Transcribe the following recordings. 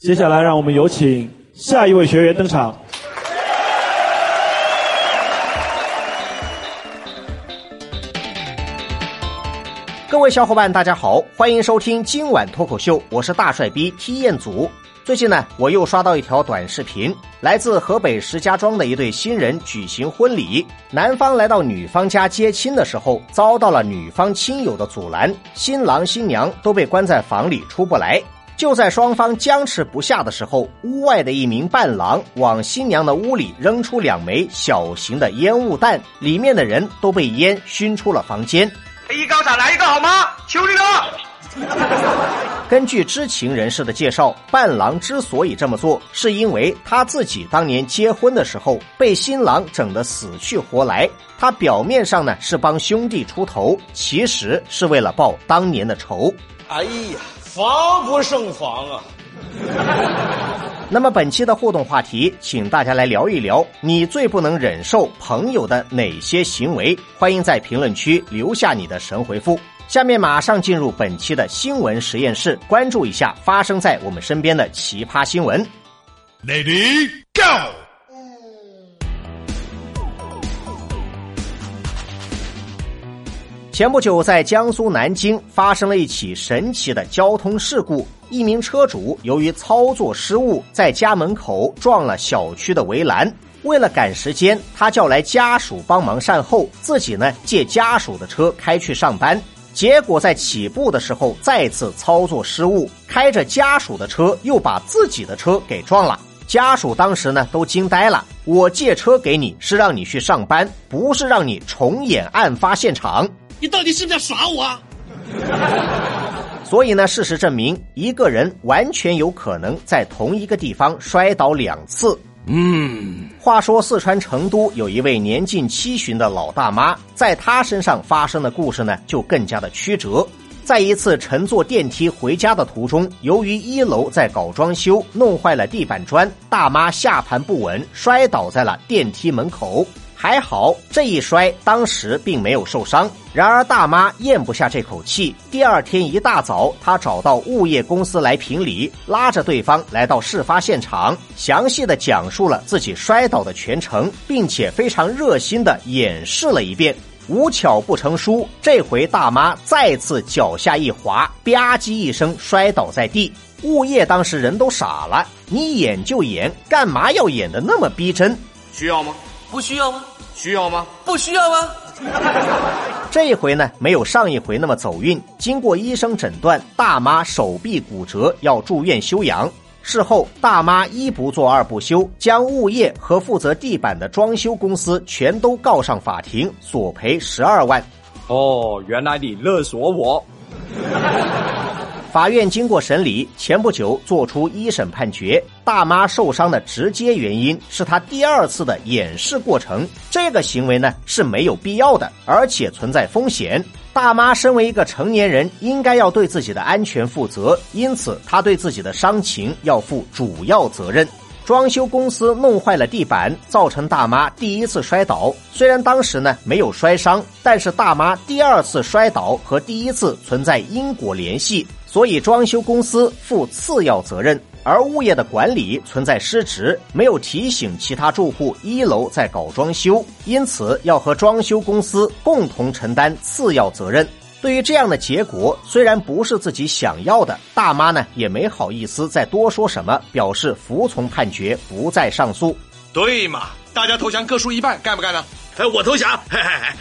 接下来，让我们有请下一位学员登场。各位小伙伴，大家好，欢迎收听今晚脱口秀，我是大帅逼踢彦祖。最近呢，我又刷到一条短视频，来自河北石家庄的一对新人举行婚礼，男方来到女方家接亲的时候，遭到了女方亲友的阻拦，新郎新娘都被关在房里出不来。就在双方僵持不下的时候，屋外的一名伴郎往新娘的屋里扔出两枚小型的烟雾弹，里面的人都被烟熏出了房间。一高再来一个好吗？求你了！根据知情人士的介绍，伴郎之所以这么做，是因为他自己当年结婚的时候被新郎整得死去活来。他表面上呢是帮兄弟出头，其实是为了报当年的仇。哎呀，防不胜防啊！那么本期的互动话题，请大家来聊一聊你最不能忍受朋友的哪些行为？欢迎在评论区留下你的神回复。下面马上进入本期的新闻实验室，关注一下发生在我们身边的奇葩新闻。Lady Go！前不久，在江苏南京发生了一起神奇的交通事故。一名车主由于操作失误，在家门口撞了小区的围栏。为了赶时间，他叫来家属帮忙善后，自己呢借家属的车开去上班。结果在起步的时候再次操作失误，开着家属的车又把自己的车给撞了。家属当时呢都惊呆了。我借车给你是让你去上班，不是让你重演案发现场。你到底是不是要耍我？啊？所以呢，事实证明，一个人完全有可能在同一个地方摔倒两次。嗯，话说四川成都有一位年近七旬的老大妈，在她身上发生的故事呢，就更加的曲折。在一次乘坐电梯回家的途中，由于一楼在搞装修，弄坏了地板砖，大妈下盘不稳，摔倒在了电梯门口。还好这一摔，当时并没有受伤。然而大妈咽不下这口气，第二天一大早，她找到物业公司来评理，拉着对方来到事发现场，详细的讲述了自己摔倒的全程，并且非常热心的演示了一遍。无巧不成书，这回大妈再次脚下一滑，吧唧一声摔倒在地。物业当时人都傻了，你演就演，干嘛要演的那么逼真？需要吗？不需要吗？需要吗？不需要吗？这一回呢，没有上一回那么走运。经过医生诊断，大妈手臂骨折，要住院休养。事后，大妈一不做二不休，将物业和负责地板的装修公司全都告上法庭，索赔十二万。哦，原来你勒索我。法院经过审理，前不久作出一审判决。大妈受伤的直接原因是她第二次的演示过程，这个行为呢是没有必要的，而且存在风险。大妈身为一个成年人，应该要对自己的安全负责，因此她对自己的伤情要负主要责任。装修公司弄坏了地板，造成大妈第一次摔倒。虽然当时呢没有摔伤，但是大妈第二次摔倒和第一次存在因果联系，所以装修公司负次要责任。而物业的管理存在失职，没有提醒其他住户一楼在搞装修，因此要和装修公司共同承担次要责任。对于这样的结果，虽然不是自己想要的，大妈呢也没好意思再多说什么，表示服从判决，不再上诉。对嘛，大家投降各输一半，干不干呢？哎，我投降。嘿嘿嘿。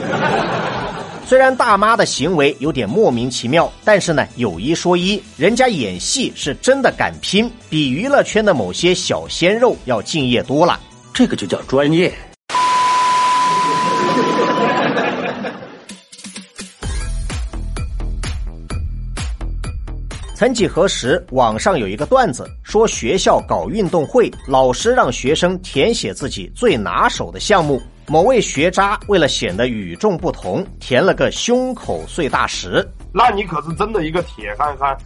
虽然大妈的行为有点莫名其妙，但是呢，有一说一，人家演戏是真的敢拼，比娱乐圈的某些小鲜肉要敬业多了。这个就叫专业。曾几何时，网上有一个段子，说学校搞运动会，老师让学生填写自己最拿手的项目。某位学渣为了显得与众不同，填了个胸口碎大石。那你可是真的一个铁憨憨。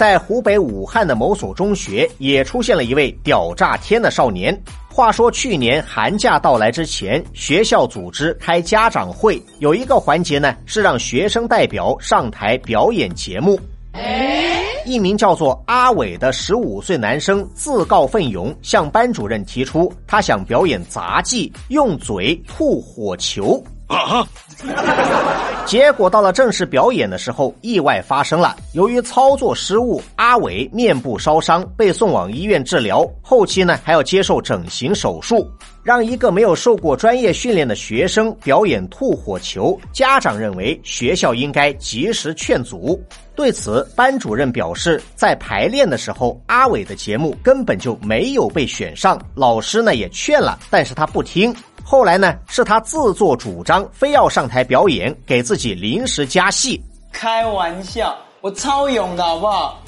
在湖北武汉的某所中学，也出现了一位屌炸天的少年。话说去年寒假到来之前，学校组织开家长会，有一个环节呢是让学生代表上台表演节目。一名叫做阿伟的十五岁男生自告奋勇向班主任提出，他想表演杂技，用嘴吐火球。啊！结果到了正式表演的时候，意外发生了。由于操作失误，阿伟面部烧伤，被送往医院治疗。后期呢，还要接受整形手术。让一个没有受过专业训练的学生表演吐火球，家长认为学校应该及时劝阻。对此，班主任表示，在排练的时候，阿伟的节目根本就没有被选上，老师呢也劝了，但是他不听。后来呢，是他自作主张，非要上台表演，给自己临时加戏。开玩笑，我超勇的好不好？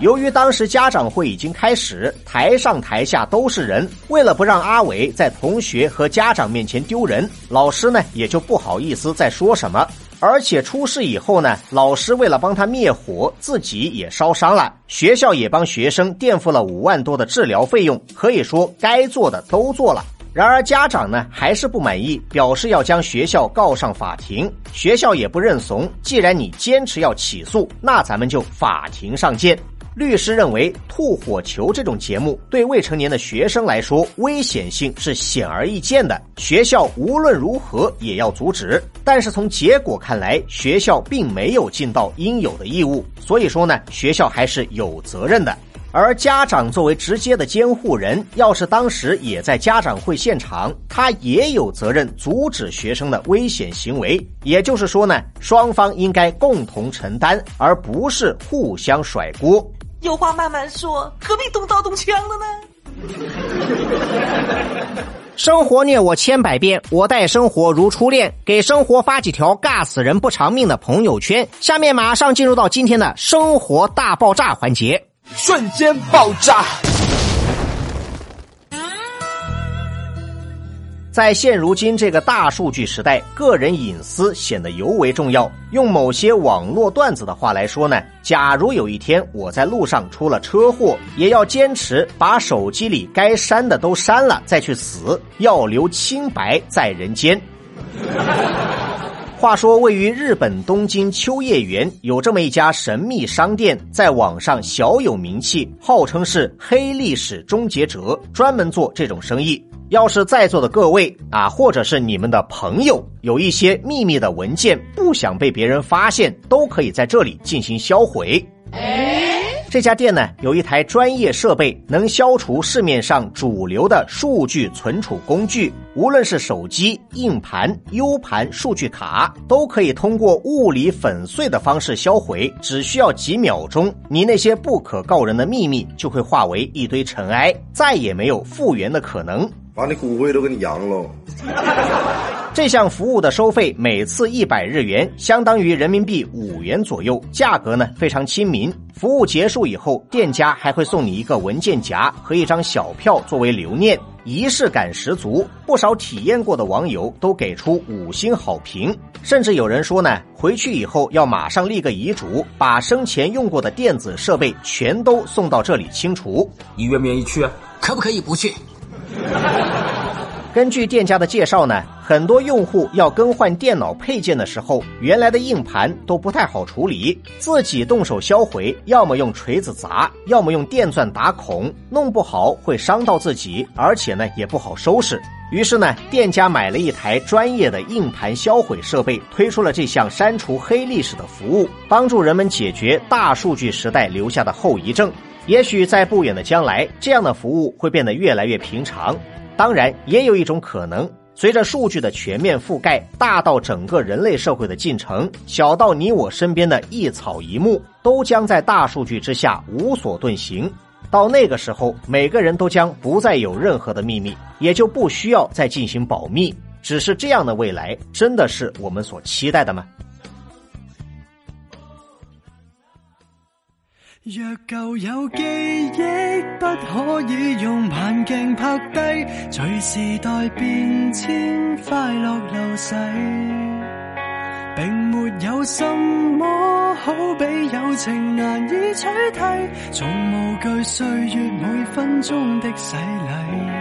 由于当时家长会已经开始，台上台下都是人，为了不让阿伟在同学和家长面前丢人，老师呢也就不好意思再说什么。而且出事以后呢，老师为了帮他灭火，自己也烧伤了，学校也帮学生垫付了五万多的治疗费用，可以说该做的都做了。然而家长呢还是不满意，表示要将学校告上法庭。学校也不认怂，既然你坚持要起诉，那咱们就法庭上见。律师认为，吐火球这种节目对未成年的学生来说危险性是显而易见的，学校无论如何也要阻止。但是从结果看来，学校并没有尽到应有的义务，所以说呢，学校还是有责任的。而家长作为直接的监护人，要是当时也在家长会现场，他也有责任阻止学生的危险行为。也就是说呢，双方应该共同承担，而不是互相甩锅。有话慢慢说，何必动刀动枪的呢？生活虐我千百遍，我待生活如初恋。给生活发几条尬死人不偿命的朋友圈。下面马上进入到今天的生活大爆炸环节。瞬间爆炸！在现如今这个大数据时代，个人隐私显得尤为重要。用某些网络段子的话来说呢，假如有一天我在路上出了车祸，也要坚持把手机里该删的都删了再去死，要留清白在人间。话说，位于日本东京秋叶原有这么一家神秘商店，在网上小有名气，号称是黑历史终结者，专门做这种生意。要是在座的各位啊，或者是你们的朋友，有一些秘密的文件不想被别人发现，都可以在这里进行销毁。这家店呢，有一台专业设备，能消除市面上主流的数据存储工具。无论是手机、硬盘、U 盘、数据卡，都可以通过物理粉碎的方式销毁，只需要几秒钟，你那些不可告人的秘密就会化为一堆尘埃，再也没有复原的可能。把你骨灰都给你扬了。这项服务的收费每次一百日元，相当于人民币五元左右，价格呢非常亲民。服务结束以后，店家还会送你一个文件夹和一张小票作为留念，仪式感十足。不少体验过的网友都给出五星好评，甚至有人说呢，回去以后要马上立个遗嘱，把生前用过的电子设备全都送到这里清除。你愿不愿意去？可不可以不去？根据店家的介绍呢，很多用户要更换电脑配件的时候，原来的硬盘都不太好处理，自己动手销毁，要么用锤子砸，要么用电钻打孔，弄不好会伤到自己，而且呢也不好收拾。于是呢，店家买了一台专业的硬盘销毁设备，推出了这项删除黑历史的服务，帮助人们解决大数据时代留下的后遗症。也许在不远的将来，这样的服务会变得越来越平常。当然，也有一种可能，随着数据的全面覆盖，大到整个人类社会的进程，小到你我身边的一草一木，都将在大数据之下无所遁形。到那个时候，每个人都将不再有任何的秘密，也就不需要再进行保密。只是这样的未来，真的是我们所期待的吗？若旧有记忆不可以用眼镜拍低，随时代变迁，快乐流逝，并没有什么好比友情难以取替，从无惧岁月每分钟的洗礼。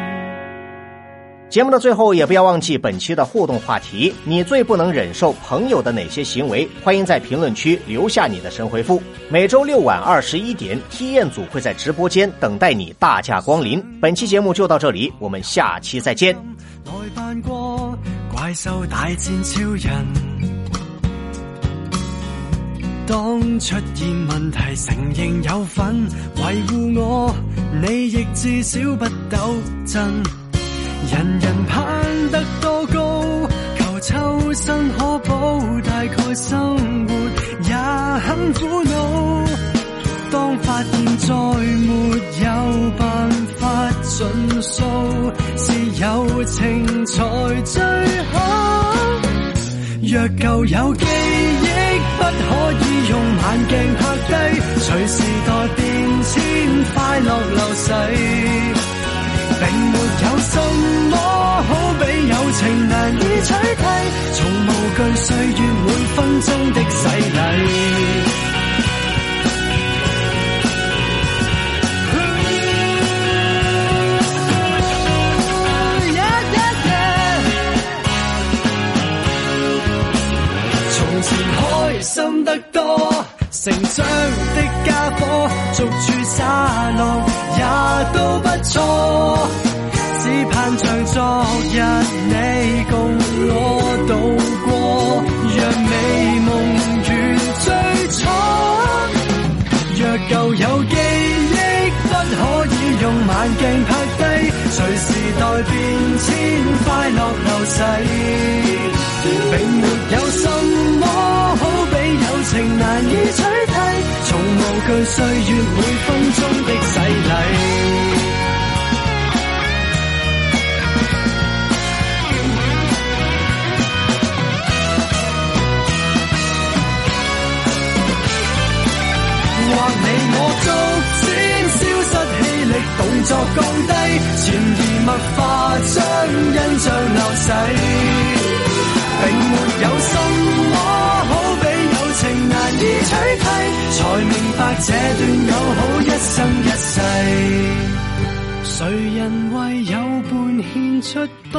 节目的最后，也不要忘记本期的互动话题：你最不能忍受朋友的哪些行为？欢迎在评论区留下你的神回复。每周六晚二十一点，体验组会在直播间等待你大驾光临。本期节目就到这里，我们下期再见。来扮过怪兽大战超人，当出现问题，承认有份维护我，你亦至少不抖震。人人攀得多高，求抽身可保，大概生活也很苦恼。当发现再没有办法尽诉，是友情才最好。若旧有记忆，不可以用眼镜拍低，随时代变迁，快乐流逝。有什么好比友情难以取替，从无惧岁月每分钟的洗礼。从前开心得多，成长的家伙，逐处洒落也都不错。像昨日你共我度过，让美梦如最初。若旧有记忆，不可以用慢镜拍低，随时代变迁，快乐流逝。并没有什么好比友情难以取替，从无惧岁月每分或你我逐渐消失气力，动作降低，潜移默化将印象流逝。并没有什么好比友情难以取替，才明白这段友好一生一世。谁人为友伴献出不？